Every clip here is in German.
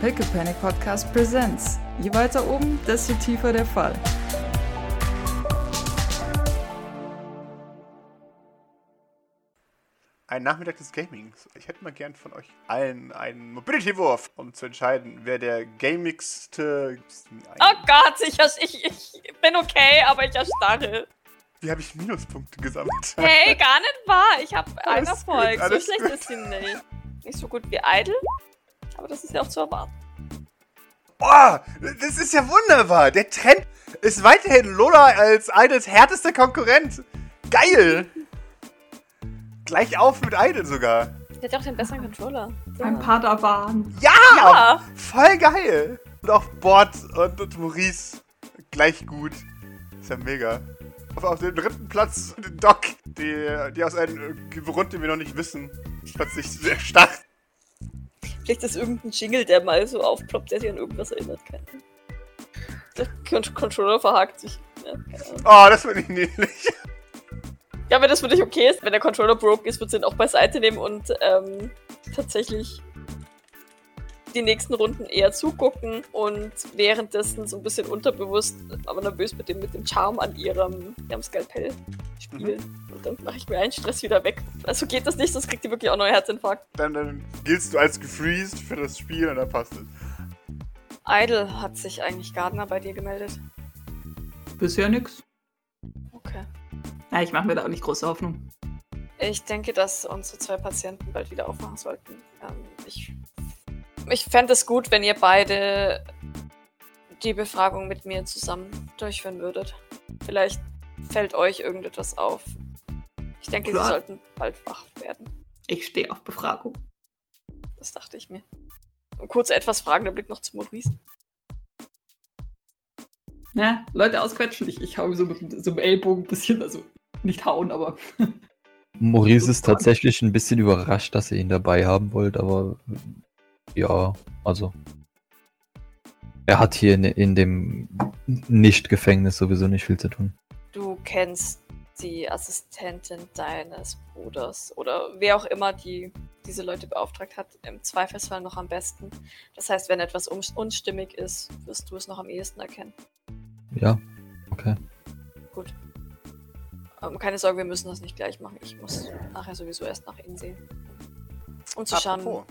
Pickle Panic Podcast Presents. Je weiter oben, desto tiefer der Fall. Ein Nachmittag des Gamings. Ich hätte mal gern von euch allen einen Mobility-Wurf, um zu entscheiden, wer der gamigste. Oh Gott, ich, ich, ich bin okay, aber ich erstarre. Wie habe ich Minuspunkte gesammelt? Hey, gar nicht wahr. Ich habe einen Erfolg. gut, so schlecht gut. ist sie nicht. Nicht so gut wie Idle, aber das ist ja auch zu erwarten. Oh, das ist ja wunderbar. Der Trend ist weiterhin Lola als Idols härtester Konkurrent. Geil. Gleich auf mit Idol sogar. Der hat ja auch den besseren Controller. So. Ein Padawan. Ja, Ja. voll geil. Und auch Bord und, und Maurice gleich gut. Ist ja mega. Auf, auf dem dritten Platz Doc, die, die aus einem Grund, den wir noch nicht wissen, plötzlich sehr stark. Vielleicht ist irgendein Jingle, der mal so aufploppt, der sich an irgendwas erinnert. Keine. Der Con Controller verhakt sich. Ja. Oh, das finde ich niedlich. Ja, wenn das für dich okay ist, wenn der Controller broke ist, wird sie ihn auch beiseite nehmen und ähm, tatsächlich die nächsten Runden eher zugucken und währenddessen so ein bisschen unterbewusst, aber nervös mit dem, mit dem Charme an ihrem, ihrem Skalpell spielen. Und dann mache ich mir einen Stress wieder weg. Also geht das nicht, sonst kriegt die wirklich auch noch einen Herzinfarkt. Dann, dann giltst du als gefreezed für das Spiel und dann passt es. Idle hat sich eigentlich Gardner bei dir gemeldet. Bisher nix. Okay. Ja, ich mache mir da auch nicht große Hoffnung. Ich denke, dass unsere zwei Patienten bald wieder aufwachen sollten. Ähm, ich ich fände es gut, wenn ihr beide die Befragung mit mir zusammen durchführen würdet. Vielleicht fällt euch irgendetwas auf. Ich denke, Klar. sie sollten bald wach werden. Ich stehe auf Befragung. Das dachte ich mir. Und kurz etwas fragender Blick noch zu Maurice. Ja, Leute ausquetschen. Ich, ich hau so mit so einem Ellbogen ein bisschen, also nicht hauen, aber. Maurice ist tatsächlich ein bisschen überrascht, dass ihr ihn dabei haben wollt, aber ja, also. Er hat hier in, in dem Nicht-Gefängnis sowieso nicht viel zu tun. Du kennst die Assistentin deines Bruders oder wer auch immer die diese Leute beauftragt hat, im Zweifelsfall noch am besten. Das heißt, wenn etwas un- unstimmig ist, wirst du es noch am ehesten erkennen. Ja, okay. Gut. Ähm, keine Sorge, wir müssen das nicht gleich machen. Ich muss nachher sowieso erst nach innen sehen. Um zu schauen.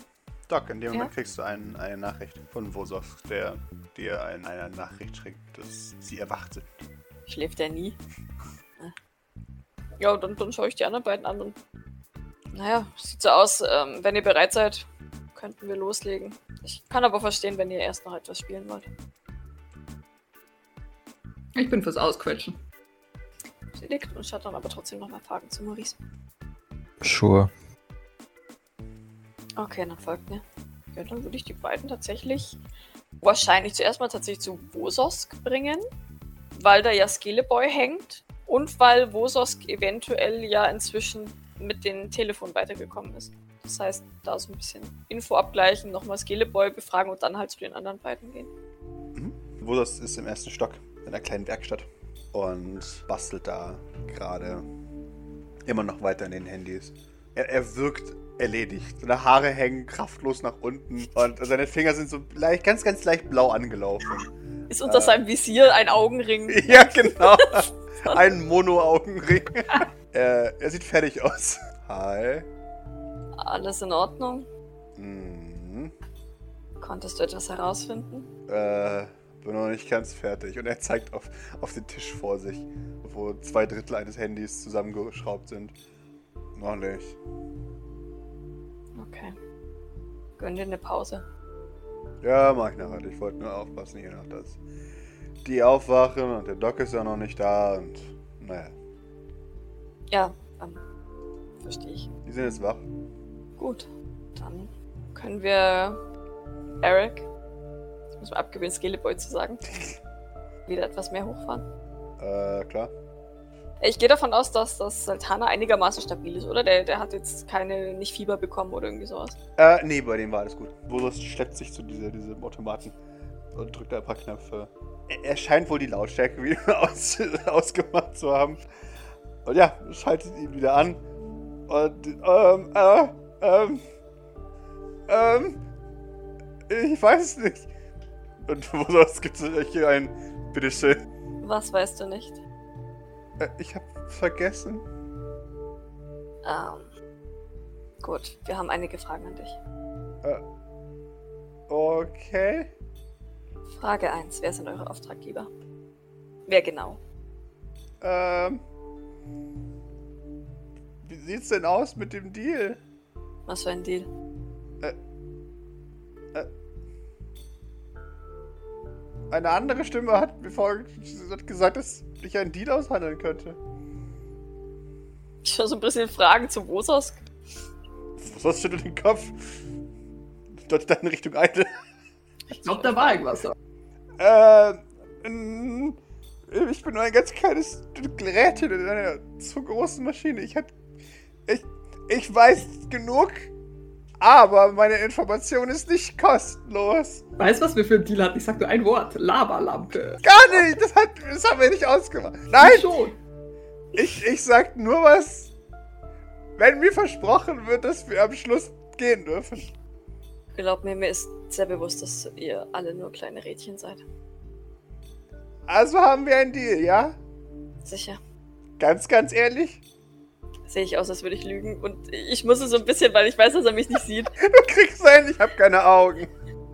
Doc, in dem Ja? Moment kriegst du ein, eine Nachricht von Vosos, der dir ein, eine Nachricht schickt, dass sie erwacht sind. Schläft er nie? Ja, dann, dann schaue ich die anderen beiden an und. Naja, sieht so aus, ähm, wenn ihr bereit seid, könnten wir loslegen. Ich kann aber verstehen, wenn ihr erst noch etwas spielen wollt. Ich bin fürs Ausquetschen. Sie nickt und schaut dann aber trotzdem nochmal Fragen zu Maurice. Sure. Okay, dann folgt mir. Ja, dann würde ich die beiden tatsächlich wahrscheinlich zuerst mal tatsächlich zu Wososk bringen, weil da ja Skeleboy hängt und weil Wososk eventuell ja inzwischen mit dem Telefon weitergekommen ist. Das heißt, da so ein bisschen Info abgleichen, nochmal Skeleboy befragen und dann halt zu den anderen beiden gehen. Vosos ist im ersten Stock in einer kleinen Werkstatt und bastelt da gerade immer noch weiter an den Handys. Er, er wirkt erledigt. Seine Haare hängen kraftlos nach unten und seine Finger sind so leicht, ganz, ganz leicht blau angelaufen. Ist unter Äh. seinem Visier ein Augenring. Ja, genau. Ein Mono-Augenring. er, er sieht fertig aus. Hi. Alles in Ordnung? Mhm. Konntest du etwas herausfinden? Äh, bin noch nicht ganz fertig. Und er zeigt auf, auf den Tisch vor sich, wo zwei Drittel eines Handys zusammengeschraubt sind. Noch nicht. Okay. Gönn dir eine Pause. Ja, mach ich nachher. Ich wollte nur aufpassen hier noch, dass die aufwachen und der Doc ist ja noch nicht da und naja, Ja, ähm, verstehe ich. die sind jetzt wach. Gut, dann können wir Eric, ich muss mal abgewöhnen, Skeleboy zu sagen, wieder etwas mehr hochfahren. Äh, klar. Ich gehe davon aus, dass das Sultana einigermaßen stabil ist, oder? Der, der hat jetzt keine, nicht Fieber bekommen oder irgendwie sowas. Äh, nee, bei dem war alles gut. Vosos schleppt sich zu dieser, diesem Automaten und drückt ein paar Knöpfe. Er, er scheint wohl die Lautstärke wieder aus, ausgemacht zu haben. Und ja, schaltet ihn wieder an. Und, ähm, äh, ähm, ähm, Ich weiß nicht. Und sonst gibt es hier ein. Bitteschön. Was weißt du nicht? Äh, Ich hab vergessen. Ähm. Gut, wir haben einige Fragen an dich. Äh, okay. Frage 1. Wer sind eure Auftraggeber? Wer genau? Ähm. Wie sieht's denn aus mit dem Deal? Was für ein Deal? Eine andere Stimme hat mir vorher hat gesagt, dass ich einen Deal aushandeln könnte. Ich höre so ein bisschen Fragen zu Wosos. Was schüttelt den Kopf? Deutet dann in Richtung Eide. Ich glaube, da war irgendwas. Äh, ich bin nur ein ganz kleines Gerätchen in einer zu großen Maschine. Ich hab, ich, ich weiß genug, aber meine Information ist nicht kostenlos. Weißt du, was wir für einen Deal hatten? Ich sag nur ein Wort. Laberlampe. Gar nicht, das, hat, das haben wir nicht ausgemacht. Nein, Schon. ich, ich sag nur was, wenn mir versprochen wird, dass wir am Schluss gehen dürfen. Glaub mir, mir ist sehr bewusst, dass ihr alle nur kleine Rädchen seid. Also haben wir einen Deal, ja? Sicher. Ganz, ganz ehrlich? Sehe ich aus, als würde ich lügen. Und ich muss es so ein bisschen, weil ich weiß, dass er mich nicht sieht. Du kriegst einen, ich hab keine Augen.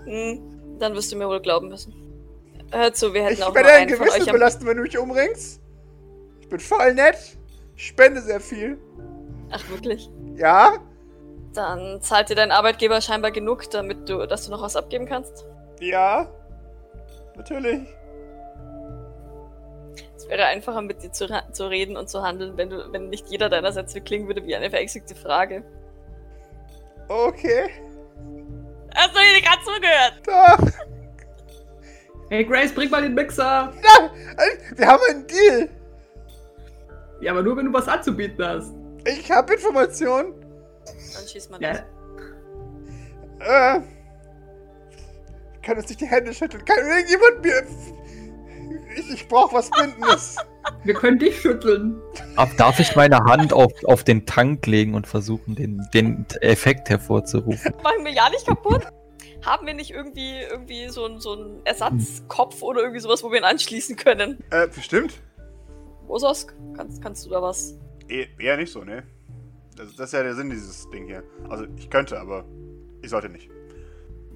Hm, dann wirst du mir wohl glauben müssen. Hör zu, wir hätten Ich auch werde nur einen von euch am... belasten, wenn du mich umbringst. Ich bin voll nett. Ich spende sehr viel. Ach, wirklich? Ja? Dann zahlt dir dein Arbeitgeber scheinbar genug, damit du, dass du noch was abgeben kannst. Ja? Natürlich. Es wäre einfacher, mit dir zu, zu reden und zu handeln, wenn du, wenn nicht jeder deiner Sätze klingen würde wie eine verängstigte Frage. Okay. Hast du dir gerade zugehört? Doch. Hey Grace, bring mal den Mixer. Ja, wir haben einen Deal. Ja, aber nur wenn du was anzubieten hast. Ich habe Informationen. Dann schieß mal Ja. los. Äh. Wir können uns nicht die Hände schütteln. Kann irgendjemand mir. Ich, ich brauche was Bindendes. Wir können dich schütteln. Darf, darf ich meine Hand auf, auf den Tank legen und versuchen, den, den Effekt hervorzurufen? Machen wir ja nicht kaputt? Haben wir nicht irgendwie, irgendwie so, einen- so Ersatzkopf oder irgendwie sowas, wo wir ihn anschließen können? äh, bestimmt? Osos, kannst, kannst du da was? Eh, eher nicht so, ne? Das, das ist ja der Sinn dieses Ding hier. Also, ich könnte, aber ich sollte nicht.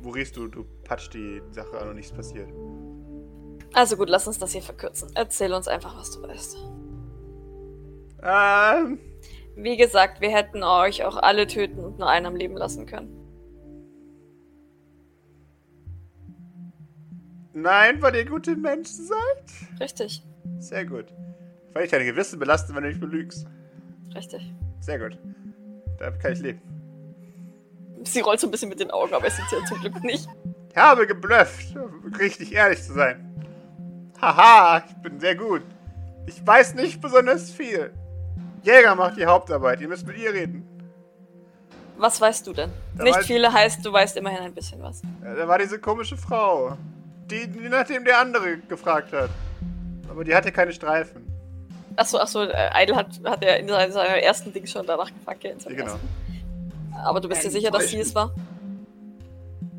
Maurice, du, du patscht die Sache an und nichts passiert. Also gut, lass uns das hier verkürzen. Erzähl uns einfach, was du weißt. Ähm, Wie gesagt, wir hätten euch auch alle töten und nur einen am Leben lassen können. nein, weil ihr gute Menschen seid? Richtig, Sehr gut. Weil ich deine Gewissen belasten, wenn du mich belügst. richtig. Sehr gut. Damit kann ich leben. Sie rollt so ein bisschen mit den Augen, aber es sieht sie ja zum Glück nicht. Ich habe geblufft, um richtig ehrlich zu sein. Haha, ich bin sehr gut. Ich weiß nicht besonders viel. Jäger macht die Hauptarbeit, ihr müsst mit ihr reden. Was weißt du denn? Da Nicht viele heißt, du weißt immerhin ein bisschen was. Da war diese komische Frau, die, die nachdem der andere gefragt hat. Aber die hatte keine Streifen. Achso, achso, äh, Idle hat, hat er in seinem ersten Ding schon danach gefragt. Ja, genau. ersten. Aber du bist dir sicher, dass sie es war?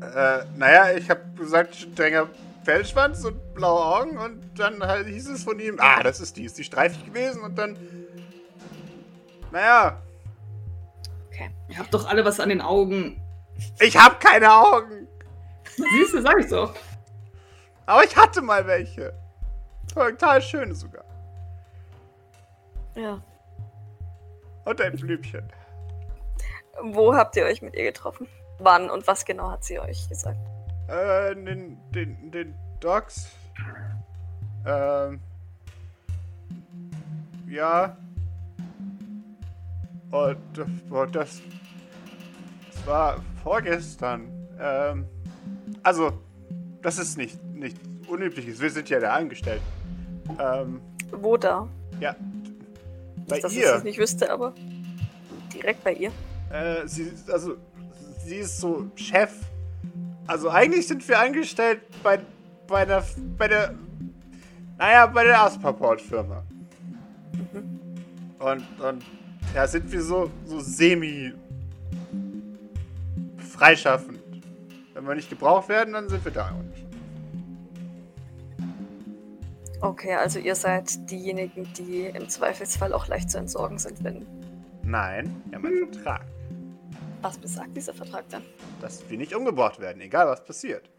Äh, naja, ich habe gesagt, strenger Fellschwanz und blaue Augen und dann halt hieß es von ihm, ah, das ist die, ist die streifig gewesen und dann. Naja, Okay. Ihr habt doch alle was an den Augen. ich habe keine Augen, Siehst du, sag ich doch. aber ich hatte mal welche. Total schöne sogar. Ja. Und ein Blümchen. Wo habt ihr euch mit ihr getroffen? Wann und was genau hat sie euch gesagt? Äh, den, den, den Docs. Ähm. Ja. Und, und das, das war vorgestern. Ähm. Also, das ist nicht, nicht unübliches. Wir sind ja da angestellt. Ähm, Wo da? ja. Bei Nicht, dass ich ihr. es nicht wüsste, aber direkt bei ihr. Äh, sie, also, sie ist so Chef. Also eigentlich sind wir angestellt bei, bei der, bei der, naja, bei der Aspaport-Firma. Und, und, ja, sind wir so, so semi freischaffend. Wenn wir nicht gebraucht werden, dann sind wir da auch nicht. Okay, also ihr seid diejenigen, die im Zweifelsfall auch leicht zu entsorgen sind, wenn. Nein, wir haben einen Vertrag, Was besagt dieser Vertrag dann? dass wir nicht umgebracht werden, egal was passiert.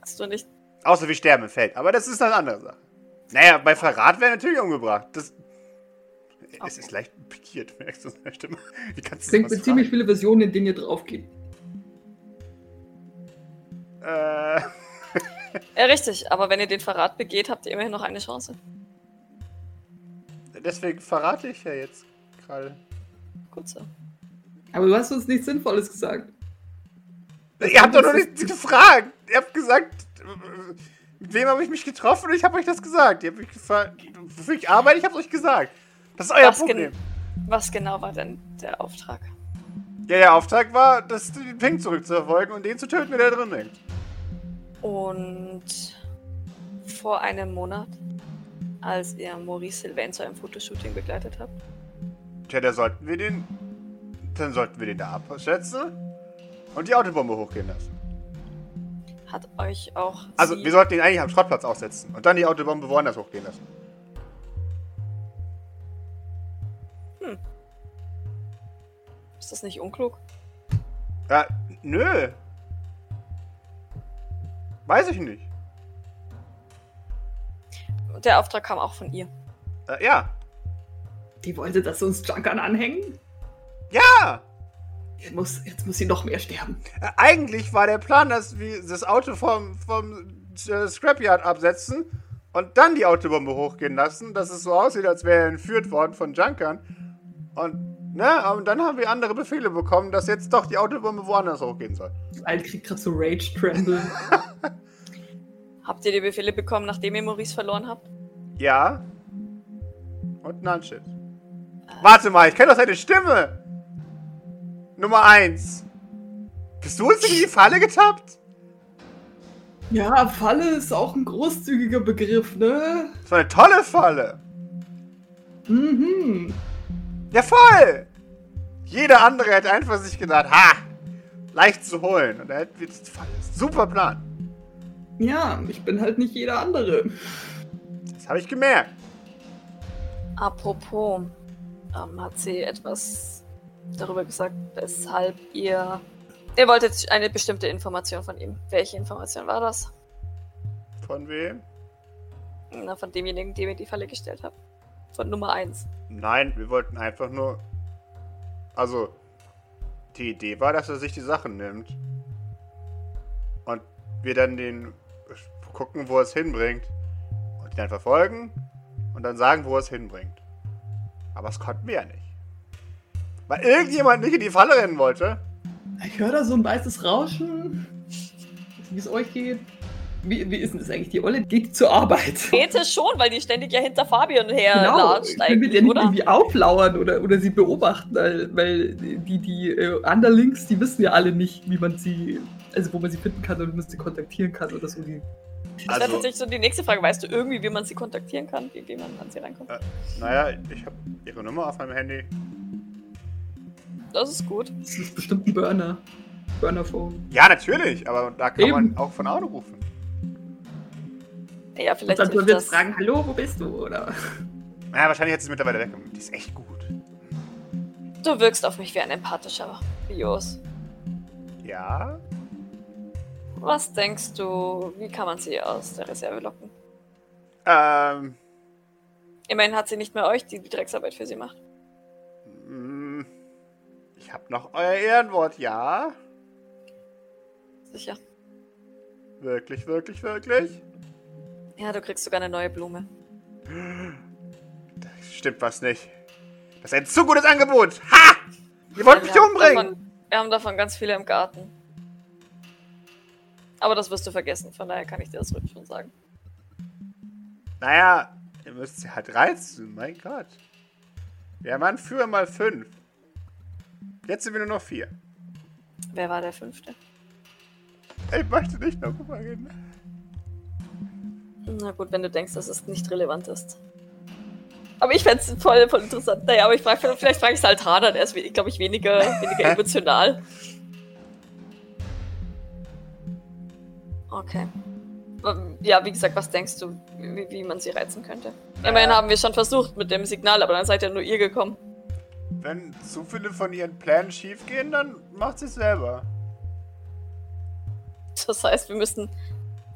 Hast du nicht. Außer wir sterben im Feld, aber das ist eine andere Sache. Naja, bei Verrat wäre natürlich umgebracht. Das. Es Okay. ist leicht pikiert, merkst du seine Stimme. Wie kannst Es du gibt sowas ziemlich viele Versionen, in denen ihr draufgeht. fragen? Äh. Ja, richtig, aber wenn ihr den Verrat begeht, habt ihr immerhin noch eine Chance. Deswegen verrate ich ja jetzt gerade. So. Aber du hast uns nichts Sinnvolles gesagt. Ihr habt doch noch nicht gefragt. Ihr habt gesagt, mit wem habe ich mich getroffen und ich habe euch das gesagt. Ihr habt mich gefragt, wofür ich arbeite, ich habe es euch gesagt. Das ist euer Was, Problem. gen was genau war denn der Auftrag? Ja, der Auftrag war, das, den Ping zurückzuverfolgen und den zu töten, der da drin hängt. Und vor einem Monat, als ihr Maurice Sylvain zu einem Fotoshooting begleitet habt, Tja, da sollten wir den. Dann sollten wir den da absetzen und die Autobombe hochgehen lassen. hat euch auch. Also, wir sollten ihn eigentlich am Schrottplatz aussetzen und dann die Autobombe woanders hochgehen lassen. Ist das nicht unklug? Ja, nö. Weiß ich nicht. Der Auftrag kam auch von ihr. Äh, ja. Die wollte, dass wir uns Junkern anhängen? Ja! Jetzt muss, jetzt muss sie noch mehr sterben. Äh, eigentlich war der Plan, dass wir das Auto vom, vom äh, Scrapyard absetzen und dann die Autobombe hochgehen lassen, dass es so aussieht, als wäre er entführt worden von Junkern. Und, ne, und dann haben wir andere Befehle bekommen, dass jetzt doch die Autobombe woanders hochgehen soll. Alt kriegt gerade so Rage Tremble. Habt ihr die Befehle bekommen, nachdem ihr Maurice verloren habt? Ja. Und Nunshit. Warte mal, ich kenne doch seine Stimme! Nummer eins. Bist du uns in die Falle getappt? ja, Falle ist auch ein großzügiger Begriff, ne? Das war eine tolle Falle. Mhm. Ja, voll! Jeder andere hätte einfach sich gedacht, ha! Leicht zu holen. Und da hätten wir die Falle. Super Plan. Ja, ich bin halt nicht jeder andere. Das habe ich gemerkt. Apropos, ähm, hat sie etwas darüber gesagt, weshalb ihr. Ihr wolltet eine bestimmte Information von ihm. Welche Information war das? Von wem? Na, von demjenigen, dem ihr die Falle gestellt habt. Von Nummer 1. Nein, wir wollten einfach nur. Also, die Idee war, dass er sich die Sachen nimmt. Und wir dann den gucken, wo er es hinbringt. Und ihn dann verfolgen und dann sagen, wo er es hinbringt. Aber das konnten wir ja nicht. Weil irgendjemand nicht in die Falle rennen wollte. Ich höre da so ein weißes Rauschen. Wie es euch geht. Wie, wie ist denn das eigentlich? Die Olle geht zur Arbeit. Käthe schon, weil die ständig ja hinter Fabian her Genau, latscht können wir eigentlich, ja nicht oder? irgendwie auflauern oder, oder sie beobachten, weil, weil die, die äh, Underlings, die wissen ja alle nicht, wie man sie, also wo man sie finden kann und wie man sie kontaktieren kann oder so. Die, Das wäre Also, tatsächlich so die nächste Frage. Weißt du irgendwie, wie man sie kontaktieren kann? Wie, wie man an sie reinkommt? naja, ich habe ihre Nummer auf meinem Handy. Das ist gut. das ist bestimmt ein Burner. Burnerphone. Ja, natürlich, aber da kann Eben. man auch von Auto rufen. Ja, Und vielleicht dann hilft wird das. fragen, hallo, wo bist du? Oder Naja, wahrscheinlich hat sie es mittlerweile weg. Die ist echt gut. Du wirkst auf mich wie ein empathischer Bios. Ja? Was denkst du, wie kann man sie aus der Reserve locken? Ähm, Immerhin hat sie nicht mehr euch, die die Drecksarbeit für sie macht. mm, ich habe noch euer Ehrenwort, ja? Sicher. Wirklich, wirklich, wirklich? Ja, du kriegst sogar eine neue Blume. Da stimmt was nicht. Das ist ein zu gutes Angebot. Ha! Ihr wollt mich umbringen! davon, wir haben davon ganz viele im Garten. Aber das wirst du vergessen, von daher kann ich dir das wirklich schon sagen. Naja, ihr müsst sie halt reizen, mein Gott. Wir waren früher mal fünf. Jetzt sind wir nur noch vier. Wer war der Fünfte? Ich möchte nicht darüber reden. Na gut, wenn du denkst, dass es nicht relevant ist. Aber ich fände es voll, voll interessant. Naja, aber ich frag, vielleicht frage ich Saltana, der ist, glaube ich, weniger, weniger emotional. Okay. Ähm, Ja, wie gesagt, was denkst du, wie, wie man sie reizen könnte? Immerhin haben wir schon versucht mit dem Signal, aber dann seid ja nur ihr gekommen. Wenn zu viele von ihren Plänen schiefgehen, dann macht sie es selber. Das heißt, wir müssen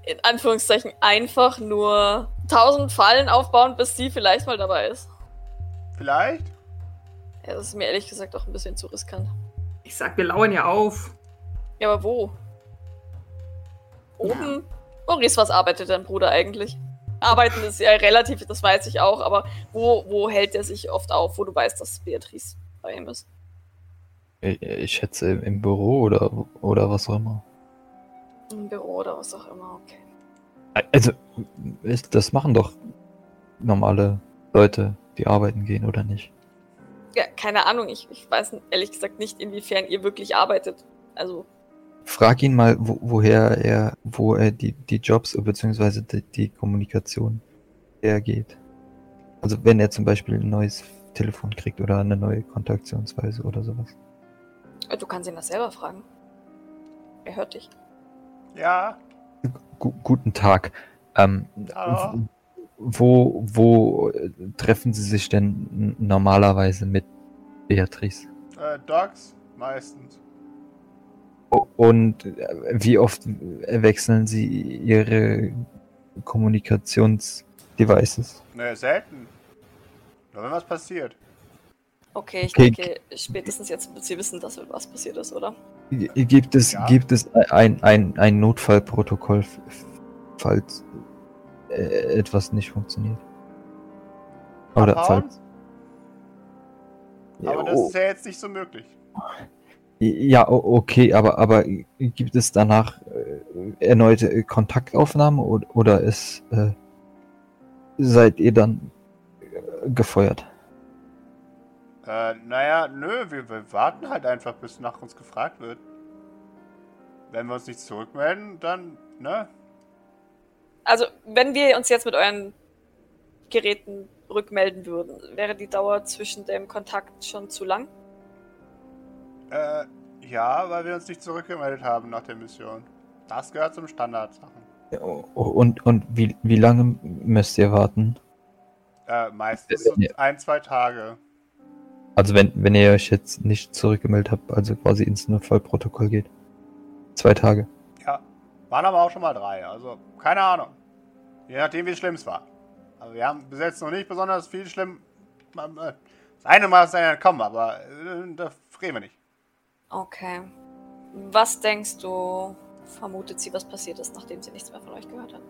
in Anführungszeichen einfach nur 1000 Fallen aufbauen, bis sie vielleicht mal dabei ist. Vielleicht? Ja, das ist mir ehrlich gesagt auch ein bisschen zu riskant. Ich sag, wir lauern ja auf. Ja, aber wo? Oben? Maurice, was arbeitet dein Bruder eigentlich? Arbeiten ist ja relativ, das weiß ich auch, aber wo, wo hält er sich oft auf, wo du weißt, dass Beatrice bei ihm ist? Ich, ich schätze im, im Büro oder, oder was auch immer. Im Büro oder was auch immer, okay. Also, ist, das machen doch normale Leute, die arbeiten gehen, oder nicht? Ja, keine Ahnung, ich, ich weiß ehrlich gesagt nicht, inwiefern ihr wirklich arbeitet. Also, Frag ihn mal, wo, woher er, wo er die, die Jobs bzw. Die, die Kommunikation hergeht. Also wenn er zum Beispiel ein neues Telefon kriegt oder eine neue Kontaktionsweise oder sowas. du kannst ihn das selber fragen. Er hört dich. Ja. Gu guten Tag. Ähm, Hallo. wo, wo äh, treffen Sie sich denn normalerweise mit Beatrice? Äh, Dogs? Meistens. Und äh, wie oft wechseln Sie Ihre Kommunikationsdevices? Ne, selten. Nur wenn was passiert. Okay, ich Okay. denke, spätestens jetzt wird sie wissen, dass was passiert ist, oder? Gibt es, Ja. gibt es ein, ein, ein Notfallprotokoll, falls äh, etwas nicht funktioniert? Oder Abhauen? falls. Aber das oh, ist ja jetzt nicht so möglich. Ja, okay, aber, aber gibt es danach äh, erneute äh, Kontaktaufnahmen oder, oder ist, äh, seid ihr dann äh, gefeuert? Äh, naja, nö, wir, wir warten halt einfach, bis nach uns gefragt wird. Wenn wir uns nicht zurückmelden, dann, ne? Also, wenn wir uns jetzt mit euren Geräten rückmelden würden, wäre die Dauer zwischen dem Kontakt schon zu lang? Äh, ja, weil wir uns nicht zurückgemeldet haben nach der Mission. Das gehört zum Standardsachen. O- Und, und wie, wie lange müsst ihr warten? Äh, meistens so ein, zwei Tage. Also wenn, wenn ihr euch jetzt nicht zurückgemeldet habt, also quasi ins Notfallprotokoll geht. Zwei Tage. Ja. Waren aber auch schon mal drei, also keine Ahnung. Je nachdem, wie schlimm es war. Aber wir haben bis jetzt noch nicht besonders viel schlimm. äh, Das eine Mal ist einer entkommen, aber äh, da reden wir nicht. Okay. Was denkst du, vermutet sie, was passiert ist, nachdem sie nichts mehr von euch gehört hat?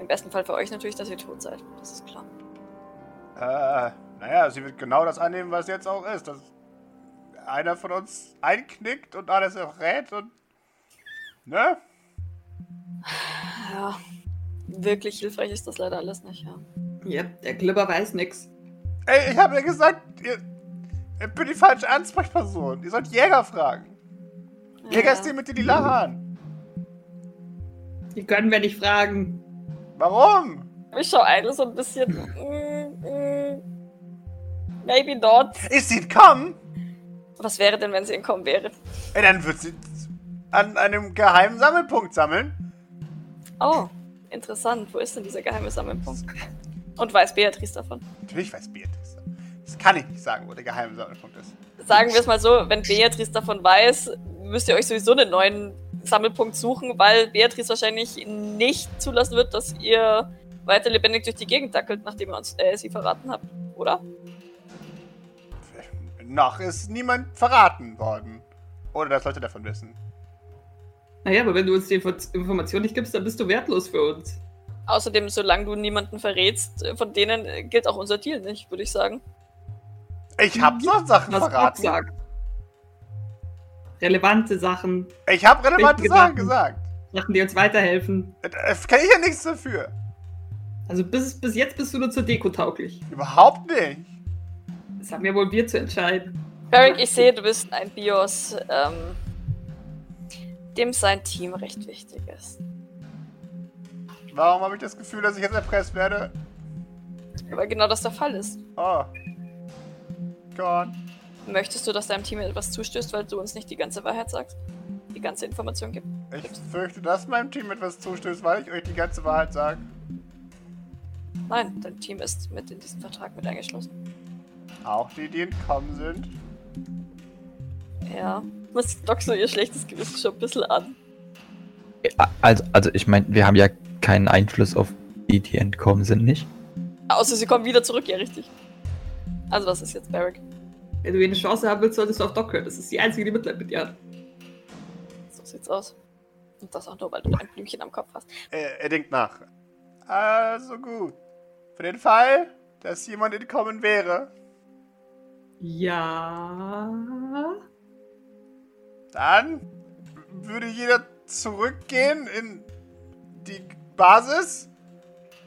Im besten Fall für euch natürlich, dass ihr tot seid. Das ist klar. Äh, naja, sie wird genau das annehmen, was jetzt auch ist. Dass einer von uns einknickt und alles errät und. Ne? Ja. Wirklich hilfreich ist das leider alles nicht, ja. Ja, der Glibber weiß nix. Ey, ich habe ja gesagt, ihr, ich bin die falsche Ansprechperson. Ihr sollt Jäger fragen. Jäger ist der mit den lila Haaren. Die können wir nicht fragen. Warum? Ich schau eine so ein bisschen. mm, mm, maybe not. Ist sie entkommen? Was wäre denn, wenn sie entkommen wäre? Ey, dann wird sie an einem geheimen Sammelpunkt sammeln. Oh, interessant. Wo ist denn dieser geheime Sammelpunkt? Und weiß Beatrice davon? Natürlich weiß Beatrice. Das kann ich nicht sagen, wo der geheime Sammelpunkt ist. Sagen wir es mal so, wenn Beatrice davon weiß, müsst ihr euch sowieso einen neuen Sammelpunkt suchen, weil Beatrice wahrscheinlich nicht zulassen wird, dass ihr weiter lebendig durch die Gegend dackelt, nachdem ihr uns äh, sie verraten habt, oder? Noch ist niemand verraten worden. Oder dass Leute davon wissen. Naja, aber wenn du uns die Info Information nicht gibst, dann bist du wertlos für uns. Außerdem, solange du niemanden verrätst, von denen gilt auch unser Deal nicht, würde ich sagen. Ich hab so Sachen Was verraten. sagt. Relevante Sachen, Ich hab relevante Sachen Sachen. gesagt. Sachen, die uns weiterhelfen. Da kann ich ja nichts dafür. Also bis, bis jetzt bist du nur zur Deko tauglich. Überhaupt nicht. Das haben ja wohl wir zu entscheiden. Beric, ich sehe, du bist ein Bios, ähm, dem sein Team recht wichtig ist. Warum habe ich das Gefühl, dass ich jetzt erpresst werde? Weil genau das der Fall ist. Oh. Gott. Möchtest du, dass deinem Team etwas zustößt, weil du uns nicht die ganze Wahrheit sagst? Die ganze Information gibt. Ich fürchte, dass meinem Team etwas zustößt, weil ich euch die ganze Wahrheit sage. Nein, dein Team ist mit in diesen Vertrag mit eingeschlossen. Auch die, die entkommen sind. Ja. Was Doc so ihr schlechtes Gewissen schon ein bisschen an. Also, also ich meine, wir haben ja keinen Einfluss auf die, die entkommen sind, nicht? Außer sie kommen wieder zurück, ja richtig. Also was ist jetzt Barrick? Wenn du eine Chance haben willst, solltest du auf Doc hören. Das ist die einzige, die Mitleid mit dir hat. So sieht's aus. Und das auch nur, weil du ein Blümchen am Kopf hast. Er, er denkt nach. Also gut. Für den Fall, dass jemand entkommen wäre, Ja. dann würde jeder zurückgehen in die Basis.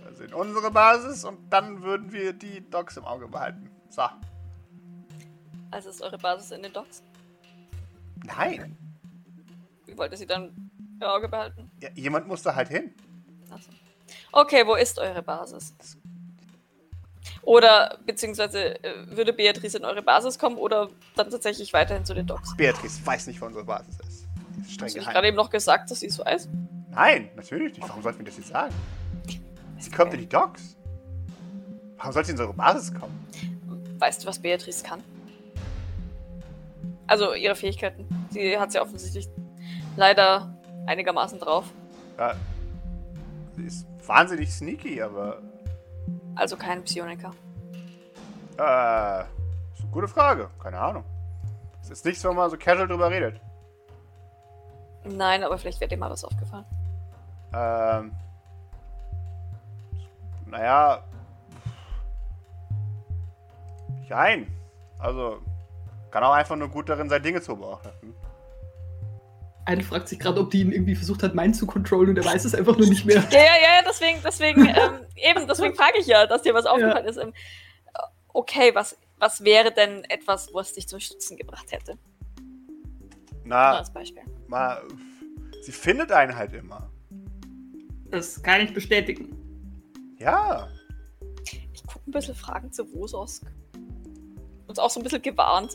Also in unsere Basis. Und dann würden wir die Docs im Auge behalten. So. Also ist eure Basis in den Docks. Nein. Wie wollt ihr sie dann im Auge behalten? Ja, jemand muss da halt hin. Also. Okay, wo ist eure Basis? Oder beziehungsweise äh, würde Beatrice in eure Basis kommen oder dann tatsächlich weiterhin zu den Docks? Beatrice weiß nicht, wo unsere Basis ist. Die ist streng Hast du gerade eben noch gesagt, dass sie es weiß? Nein, natürlich nicht. Warum sollten wir das jetzt sagen? Sie kommt in die Docks. Warum sollte sie in unsere Basis kommen? Weißt du, was Beatrice kann? Also ihre Fähigkeiten. Sie hat sie offensichtlich leider einigermaßen drauf. Ja, sie ist wahnsinnig sneaky, aber. Also kein Psioniker. Äh, ist eine gute Frage. Keine Ahnung. Es ist nichts, wo man so casual drüber redet. Nein, aber vielleicht wird dir mal was aufgefallen. Ähm. Naja. Nein. Also, kann auch einfach nur gut darin sein, Dinge zu beobachten. Eine fragt sich gerade, ob die ihn irgendwie versucht hat, meinen zu controllen und er weiß es einfach nur nicht mehr. Ja, ja, ja, ja, deswegen, deswegen, ähm, eben, deswegen frage ich ja, dass dir was aufgefallen ist. Ähm, okay, was, was wäre denn etwas, was dich zum Stützen gebracht hätte? Nur Na, als Beispiel. mal. Sie findet einen halt immer. Das kann ich bestätigen. Ja. Ich gucke ein bisschen Fragen zu Wososk. Und auch so ein bisschen gewarnt.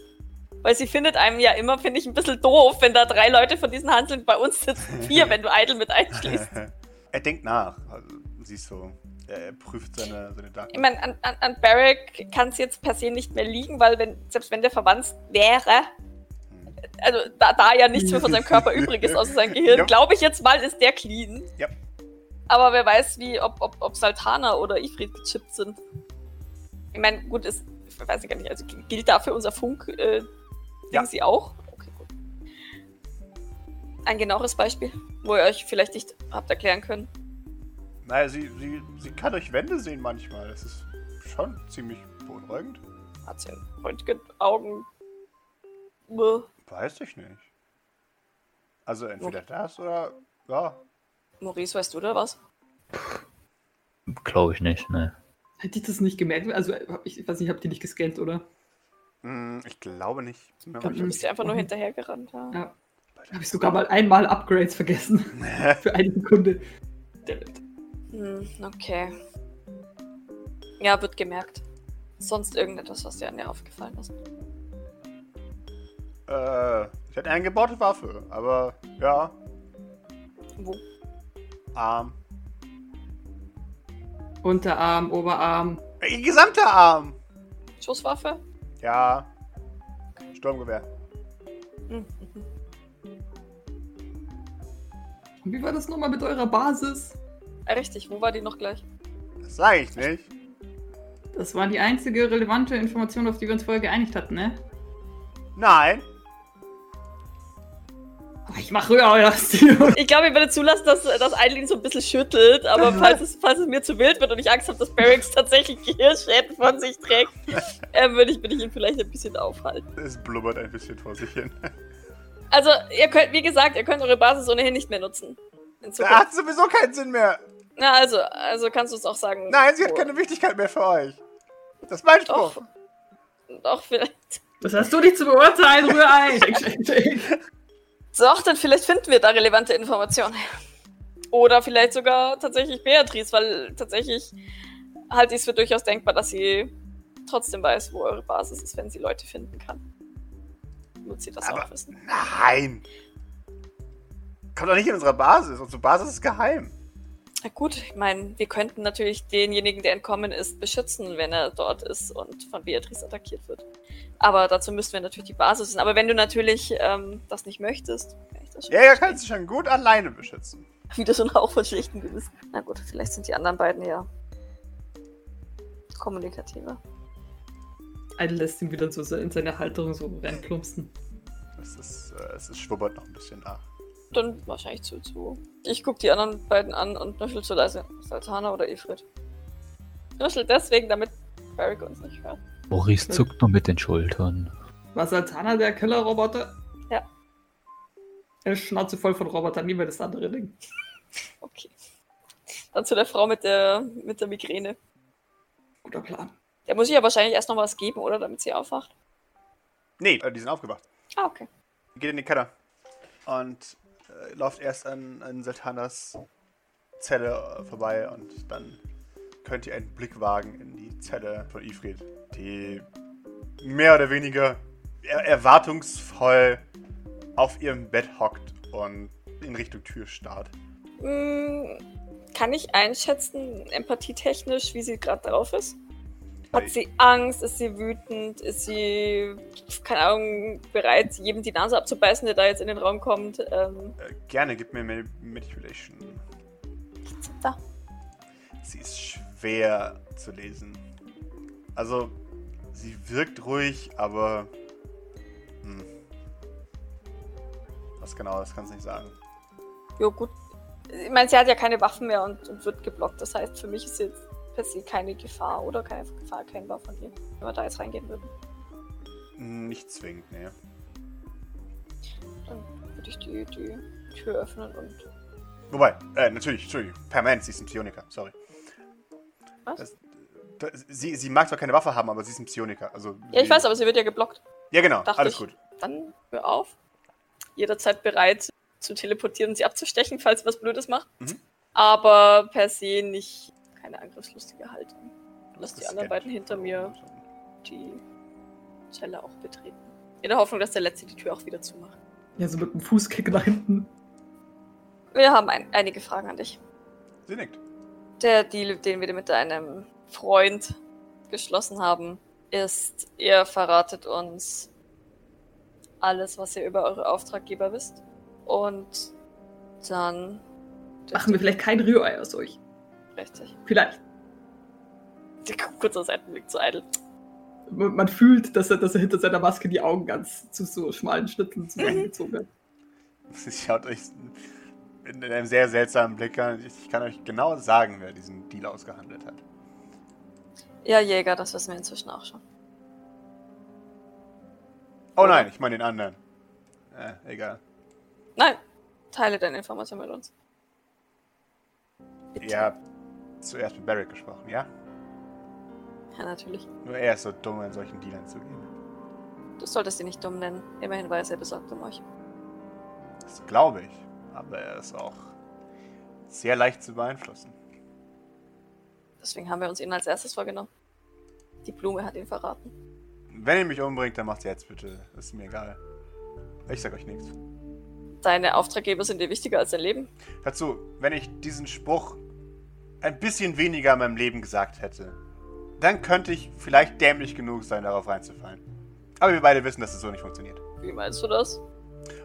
Weil sie findet einem ja immer, finde ich, ein bisschen doof, wenn da drei Leute von diesen Hanseln bei uns sitzen. Vier, wenn du Idle mit einschließt. er denkt nach. Also, siehst du. Er, prüft seine, seine Daten. Ich meine, an, an, an Barrack kann es jetzt per se nicht mehr liegen, weil wenn, selbst wenn der verwandt wäre, also da, da ja nichts mehr von seinem Körper übrig ist außer sein Gehirn, Ja. glaube ich jetzt mal, ist der clean. Ja. Aber wer weiß, wie, ob, ob, ob Saltana oder Ifrit gechippt sind. Ich meine, gut, ist, ich weiß ich gar nicht, also gilt dafür unser Funk, äh, Ja. Sie auch? Okay, gut. Ein genaueres Beispiel, wo ihr euch vielleicht nicht habt erklären können. Naja, sie, sie, sie kann durch Wände sehen manchmal. Das ist schon ziemlich beunruhigend. Hat sie Röntgenaugen. Bäh. Weiß ich nicht. Also entweder das oder. Ja. Maurice, weißt du da was? Glaube ich nicht, ne. Hätte ich das nicht gemerkt? Also, hab ich, ich weiß nicht, habt ihr nicht gescannt, oder? Hm, ich glaube nicht. Dann nicht Du bist ja einfach nur hinterhergerannt. Ja. Ja. Habe ich sogar mal einmal Upgrades vergessen. Für eine Sekunde. Hm, okay. Ja, wird gemerkt. Sonst irgendetwas, was dir an dir aufgefallen ist. äh, ich hatte eine gebaute Waffe, aber ja. Wo? Arm. Unterarm, Oberarm. Ihr gesamter Arm! Schusswaffe? Ja. Sturmgewehr. Hm, mhm. Und wie war das nochmal mit eurer Basis? Richtig, wo war die noch gleich? Das sage ich nicht. Das war die einzige relevante Information, auf die wir uns vorher geeinigt hatten, ne? Nein. Aber ich mache höher euer Stil. Ich glaube, ich würde zulassen, dass, dass Eileen so ein bisschen schüttelt, aber falls es, falls es mir zu wild wird und ich Angst habe, dass Barracks tatsächlich Gehirnschäden von sich trägt, äh, würde ich, ich ihn vielleicht ein bisschen aufhalten. Es blubbert ein bisschen vor sich hin. Also, ihr könnt, wie gesagt, ihr könnt eure Basis ohnehin nicht mehr nutzen. Das Zukunft. hat sowieso keinen Sinn mehr. Na, also, also kannst du es auch sagen. Nein, sie hat keine Wichtigkeit mehr für euch. Das ist mein Spruch. Doch. Doch, vielleicht. Das hast du nicht zu beurteilen, rühr Doch, dann vielleicht finden wir da relevante Informationen. Oder vielleicht sogar tatsächlich Beatrice, weil tatsächlich halte ich es für durchaus denkbar, dass sie trotzdem weiß, wo eure Basis ist, wenn sie Leute finden kann. Wird sie das Aber auch wissen. nein. kommt doch nicht in unsere Basis. Unsere Basis ist geheim. Na gut, ich meine, wir könnten natürlich denjenigen, der entkommen ist, beschützen, wenn er dort ist und von Beatrice attackiert wird. Aber dazu müssten wir natürlich die Basis wissen. Aber wenn du natürlich ähm, das nicht möchtest, kann ich das schon. Ja, er kann sich schon gut alleine beschützen. Wieder so ein Hauch von schlechten Gewissen. Na gut, vielleicht sind die anderen beiden ja kommunikativer. Idle lässt ihn wieder so in seine Halterung so reinplumpsen. Es ist, äh, es ist schwubbert noch ein bisschen nach. Dann wahrscheinlich zu, zu. Ich guck die anderen beiden an und nuschel zu leise. Sultana oder Ifrit. Nuschel deswegen, damit Barrick uns nicht hört. Maurice zuckt nur mit den Schultern. War Sultana der Killerroboter? Ja. Er ist Schnauze voll von Robotern, nie mehr das andere Ding. Okay. Dann zu der Frau mit der, mit der Migräne. Guter Plan. Der muss ich ja wahrscheinlich erst noch was geben, oder? Damit sie aufwacht. Nee, äh, die sind aufgewacht. Ah, okay. Geht in den Keller. Und äh, läuft erst an, an Sultanas Zelle äh, vorbei und dann könnt ihr einen Blick wagen in die Zelle von Ifrit, die mehr oder weniger er erwartungsvoll auf ihrem Bett hockt und in Richtung Tür starrt. Hm, kann ich einschätzen, empathietechnisch, wie sie gerade drauf ist? Hat sie Angst? Ist sie wütend? Ist sie, keine Ahnung, bereit, jedem die Nase abzubeißen, der da jetzt in den Raum kommt? Ähm, Äh, gerne, gib mir Manip- Manipulation. da. Sie ist schwer zu lesen. Also, sie wirkt ruhig, aber. Hm. Was genau, das kannst du nicht sagen. Jo, gut. Ich meine, sie hat ja keine Waffen mehr und, und wird geblockt. Das heißt, für mich ist jetzt per se keine Gefahr oder keine Gefahr erkennbar von ihr, wenn wir da jetzt reingehen würden. Nicht zwingend, ne. Dann würde ich die, die Tür öffnen und. Wobei, äh, natürlich, Entschuldigung, permanent, sie ist ein Psioniker, sorry. Was? Das, das, sie, sie mag zwar keine Waffe haben, aber sie ist ein Psioniker. Also Ja, ich weiß, aber sie wird ja geblockt. Ja, genau, dachte alles ich. gut. Dann hör auf. Jederzeit bereit zu teleportieren und sie abzustechen, falls sie was Blödes macht. Mhm. Aber per se nicht keine angriffslustige Haltung. Lass die anderen beiden hinter mir die Zelle auch betreten. In der Hoffnung, dass der Letzte die Tür auch wieder zumacht. Ja, so mit einem Fußkick nach hinten. Wir haben ein, einige Fragen an dich. Sie nickt. Der Deal, den wir mit deinem Freund geschlossen haben, ist, ihr verratet uns alles, was ihr über eure Auftraggeber wisst. Und dann. Machen wir vielleicht kein Rührei aus euch. Richtig. Vielleicht. Kurzer Seitenblick zu Idle. Man man fühlt, dass er, dass er hinter seiner Maske die Augen ganz zu so schmalen Schnitten zusammengezogen hat. Sie schaut euch in einem sehr seltsamen Blick an. Ich kann euch genau sagen, wer diesen Deal ausgehandelt hat. Ja, Jäger, das wissen wir inzwischen auch schon. Oh nein, ich meine den anderen. Äh, egal. Nein, teile deine Information mit uns. Bitte. Habt zuerst mit Barrick gesprochen, ja? Ja, natürlich. Nur er ist so dumm, in solchen Dealern zu gehen. Du solltest ihn nicht dumm nennen. Immerhin war er sehr besorgt um euch. Das glaube ich. Aber er ist auch sehr leicht zu beeinflussen. Deswegen haben wir uns ihn als erstes vorgenommen. Die Blume hat ihn verraten. Wenn ihr mich umbringt, dann macht jetzt bitte. Ist mir egal. Ich sag euch nichts. Deine Auftraggeber sind dir wichtiger als dein Leben. Dazu, wenn ich diesen Spruch ein bisschen weniger in meinem Leben gesagt hätte, dann könnte ich vielleicht dämlich genug sein, darauf reinzufallen. Aber wir beide wissen, dass es so nicht funktioniert. Wie meinst du das?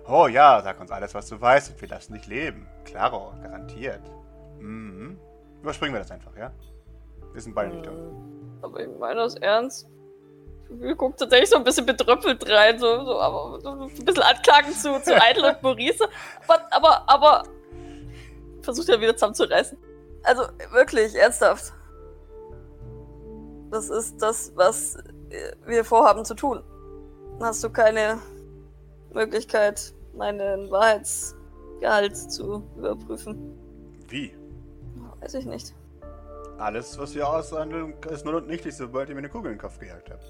Oh ja, sag uns alles, was du weißt und wir lassen dich leben. Klaro, garantiert. Mhm. Überspringen wir das einfach, ja? Wir sind beide nicht dumm. Ähm, Aber ich meine das ernst. Wir gucken tatsächlich so ein bisschen betröppelt rein, so, so aber so ein bisschen anklagend zu, zu Idle und Maurice. Aber, aber, aber versucht ja wieder zusammenzureißen. Also wirklich, ernsthaft. Das ist das, was äh, wir vorhaben zu tun. Hast du keine Möglichkeit, meinen Wahrheitsgehalt zu überprüfen? Wie? Weiß ich nicht. Alles, was wir aushandeln, ist nur und nichtig, sobald ihr mir eine Kugel in den Kopf gejagt habt.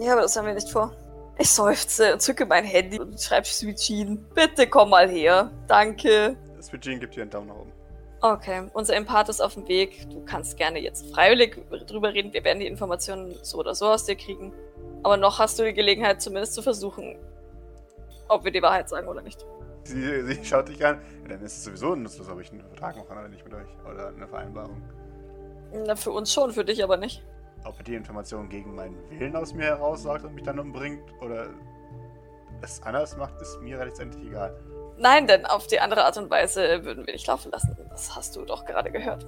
Ja, aber das haben wir nicht vor. Ich seufze und zücke mein Handy und schreibe Sweet Jean. Bitte komm mal her. Danke. Gene gibt dir einen Daumen nach oben. Okay, unser Empath ist auf dem Weg. Du kannst gerne jetzt freiwillig drüber reden. Wir werden die Informationen so oder so aus dir kriegen. Aber noch hast du die Gelegenheit, zumindest zu versuchen, ob wir die Wahrheit sagen oder nicht. Sie, sie schaut dich an. Ja, dann ist es sowieso nutzlos, ob ich einen Vertrag mache oder nicht mit euch. Oder eine Vereinbarung. Na, für uns schon, für dich aber nicht. Ob die Information gegen meinen Willen aus mir heraus sagt und mich dann umbringt oder es anders macht, ist mir letztendlich egal. Nein, denn auf die andere Art und Weise würden wir dich laufen lassen. Das hast du doch gerade gehört.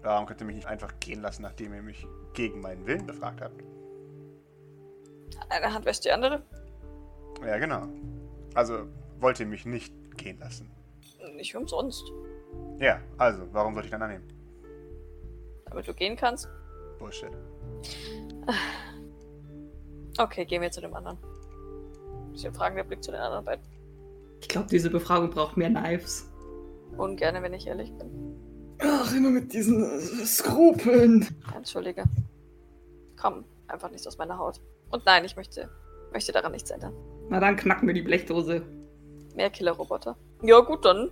Warum könnt ihr mich nicht einfach gehen lassen, nachdem ihr mich gegen meinen Willen befragt habt? Eine Hand wäscht die andere. Ja, genau. Also wollt ihr mich nicht gehen lassen? Nicht umsonst. Ja, also, warum sollte ich dann annehmen? Damit du gehen kannst. Bullshit. Okay, gehen wir zu dem anderen. Bisschen fragender Blick zu den anderen beiden. Ich glaube, diese Befragung braucht mehr Knives. Ungerne, wenn ich ehrlich bin. Ach, immer mit diesen äh, Skrupeln. Entschuldige. Komm, einfach nicht aus meiner Haut. Und nein, ich möchte, möchte daran nichts ändern. Na dann knacken wir die Blechdose. Mehr Killerroboter. Ja, gut, dann.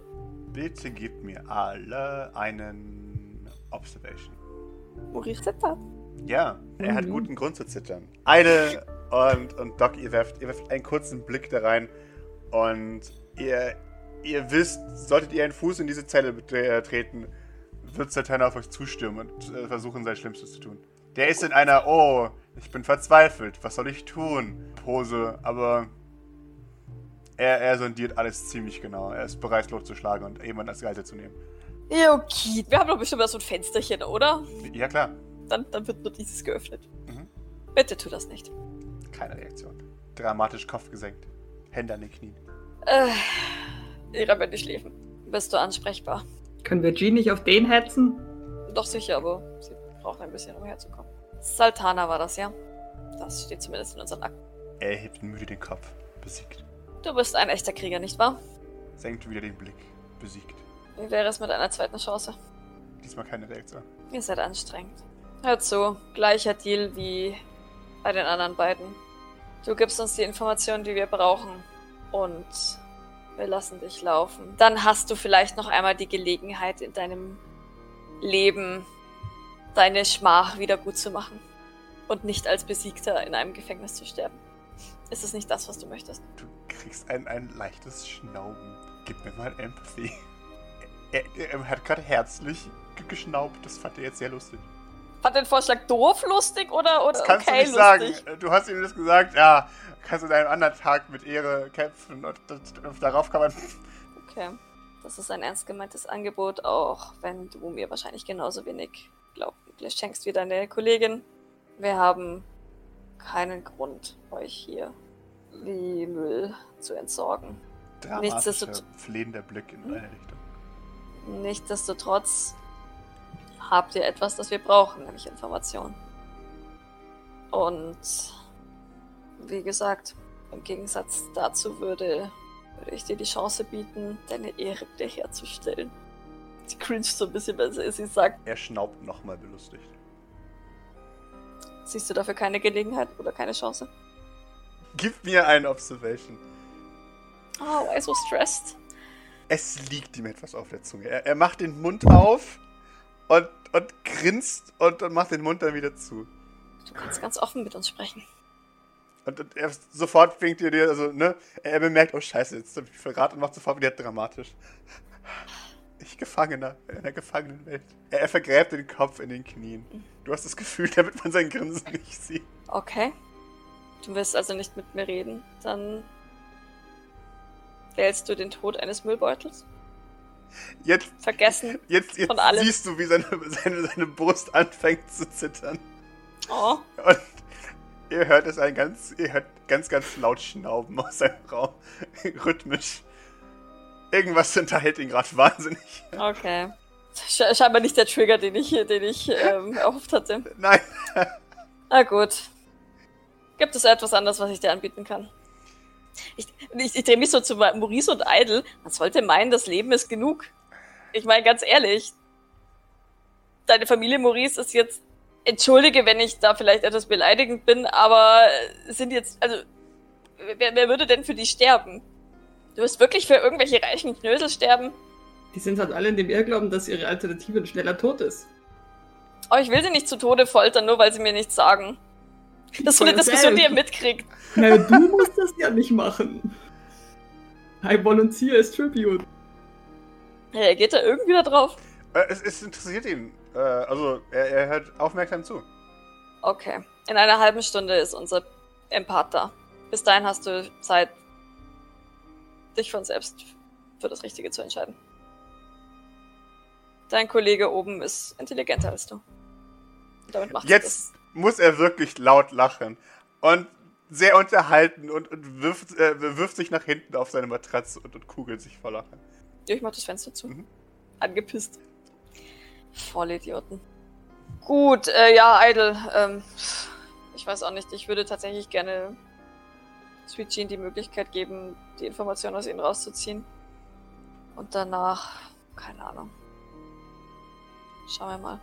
Bitte gebt mir alle einen Observation. Maurice zittert. Ja, er hat Mhm. guten Grund zu zittern. Eine und, und Doc, ihr werft, ihr werft einen kurzen Blick da rein und ihr, ihr wisst, solltet ihr einen Fuß in diese Zelle betre- treten, wird Satana auf euch zustürmen und äh, versuchen, sein Schlimmstes zu tun. Der ist in einer, oh, ich bin verzweifelt, was soll ich tun? Pose, aber er, er sondiert alles ziemlich genau. Er ist bereit, loszuschlagen und jemanden als Geisel zu nehmen. Ja, okay. Wir haben doch bestimmt mal so ein Fensterchen, oder? Ja, klar. Dann, dann wird nur dieses geöffnet. Mhm. Bitte tu das nicht. Keine Reaktion. Dramatisch Kopf gesenkt. Hände an den Knien. Äh, ihrer Wände schläfen. Bist du ansprechbar? Können wir Jean nicht auf den hetzen? Doch sicher, aber sie braucht ein bisschen, um herzukommen. Sultana war das, ja? Das steht zumindest in unseren Akten. Er hebt müde den Kopf. Besiegt. Du bist ein echter Krieger, nicht wahr? Senkt wieder den Blick. Besiegt. Wie wäre es mit einer zweiten Chance? Diesmal keine Reaktion. Ihr seid anstrengend. Hör zu, gleicher Deal wie bei den anderen beiden. Du gibst uns die Informationen, die wir brauchen. Und wir lassen dich laufen. Dann hast du vielleicht noch einmal die Gelegenheit in deinem Leben deine Schmach wieder gut zu machen. Und nicht als Besiegter in einem Gefängnis zu sterben. Ist es nicht das, was du möchtest? Du kriegst ein, ein leichtes Schnauben. Gib mir mal Empathy. Er, er, er hat gerade herzlich ge- geschnaubt. Das fand er jetzt sehr lustig. Fand den Vorschlag doof lustig oder, oder Das kannst okay du nicht sagen. lustig? Du hast ihm das gesagt. Ja, kannst du einen anderen Tag mit Ehre kämpfen. Und, das, und darauf kann man... Okay. Das ist ein ernst gemeintes Angebot, auch wenn du mir wahrscheinlich genauso wenig Glaubens schenkst wie deine Kollegin. Wir haben keinen Grund, euch hier wie Müll zu entsorgen. Dramatischer, Nichtsdestot- flehender Blick in eine Richtung. Nichtsdestotrotz habt ihr etwas, das wir brauchen, nämlich Information. Und wie gesagt, im Gegensatz dazu würde, würde ich dir die Chance bieten, deine Ehre wiederherzustellen. Sie cringe so ein bisschen, weil sie, sie sagt, Er schnaubt nochmal belustigt. siehst du dafür keine Gelegenheit oder keine Chance? Gib mir eine Observation. Oh, why so stressed? Es liegt ihm etwas auf der Zunge. Er, er macht den Mund auf und, und grinst und, und macht den Mund dann wieder zu. Du kannst ganz offen mit uns sprechen. Und, und er sofort fängt ihr dir, also, ne, er bemerkt, oh scheiße, jetzt hab ich verraten und macht sofort wieder dramatisch. Ich Gefangener in einer Gefangenenwelt. Er, er vergräbt den Kopf in den Knien. Du hast das Gefühl, damit man sein Grinsen nicht sieht. Okay. Du willst also nicht mit mir reden. Dann wählst du den Tod eines Müllbeutels? Jetzt, Vergessen. jetzt, jetzt Von allem. siehst du, wie seine, seine, seine Brust anfängt zu zittern. Oh, Und ihr hört es ein ganz, ihr hört ganz, ganz laut Schnauben aus seinem Raum. Rhythmisch. Irgendwas unterhält ihn gerade wahnsinnig. okay. Sche scheinbar nicht der Trigger, den ich, den ich ähm, erhofft hatte. Nein. Na gut. Gibt es etwas anderes, was ich dir anbieten kann? Ich, ich, ich drehe mich so zu Maurice und Idle. Man sollte meinen, das Leben ist genug. Ich meine, ganz ehrlich. Deine Familie Maurice ist jetzt. Entschuldige, wenn ich da vielleicht etwas beleidigend bin, aber sind jetzt. Also. Wer, wer würde denn für die sterben? Du wirst wirklich für irgendwelche reichen Knösel sterben? Die sind halt alle in dem Irrglauben, dass ihre Alternative ein schneller Tod ist. Oh, ich will sie nicht zu Tode foltern, nur weil sie mir nichts sagen. Das ist so eine Diskussion, die ihr selbst. mitkriegt. Na, du musst das ja nicht machen. I volunteer as tribute. Reagiert er irgendwie da drauf? Äh, es, es interessiert ihn. Äh, also, er, er hört aufmerksam zu. Okay. In einer halben Stunde ist unser Empath da. Bis dahin hast du Zeit, dich von selbst für das Richtige zu entscheiden. Dein Kollege oben ist intelligenter als du. Damit macht Jetzt muss er wirklich laut lachen. Und sehr unterhalten und, und wirft, äh, wirft sich nach hinten auf seine Matratze und, und kugelt sich vor Lachen. Ich mach das Fenster zu. Mhm. Angepisst. Vollidioten. Gut, äh, ja, Idle. Ähm, ich weiß auch nicht. Ich würde tatsächlich gerne Sweet Jean die Möglichkeit geben, die Informationen aus ihnen rauszuziehen. Und danach, keine Ahnung. Schauen wir mal.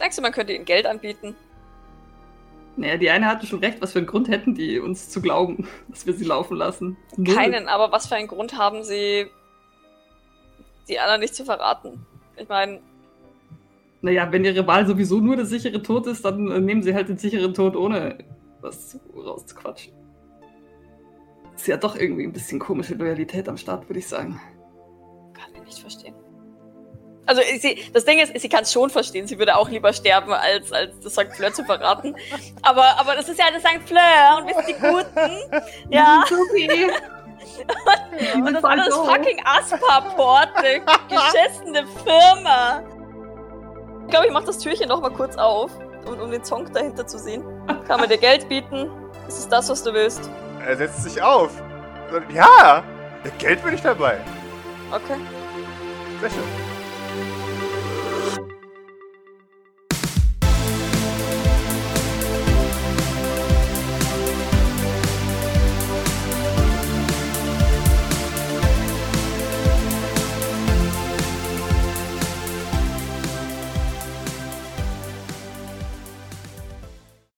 Denkst du, man könnte ihnen Geld anbieten? Naja, die eine hatte schon recht. Was für einen Grund hätten die, uns zu glauben, dass wir sie laufen lassen? Null. Keinen, aber was für einen Grund haben sie, die anderen nicht zu verraten? Ich meine, Naja, wenn ihre Wahl sowieso nur der sichere Tod ist, dann äh, nehmen sie halt den sicheren Tod, ohne was zu- rauszuquatschen. Ist ja doch irgendwie ein bisschen komische Loyalität am Start, würde ich sagen. kann ich nicht verstehen. Also sie, das Ding ist, sie kann es schon verstehen. Sie würde auch lieber sterben, als, als das St. Fleur zu verraten. Aber, aber das ist ja das St. Fleur und wir sind die Guten. Ja. Okay. Und das andere ist fucking Aspaport, eine geschissene Firma. Ich glaube, ich mache das Türchen noch mal kurz auf, um, um den Zonk dahinter zu sehen. Kann man dir Geld bieten? Ist es das, was du willst? Er setzt sich auf. Und, Ja! Ja, Geld bin ich dabei. Okay. Sehr schön.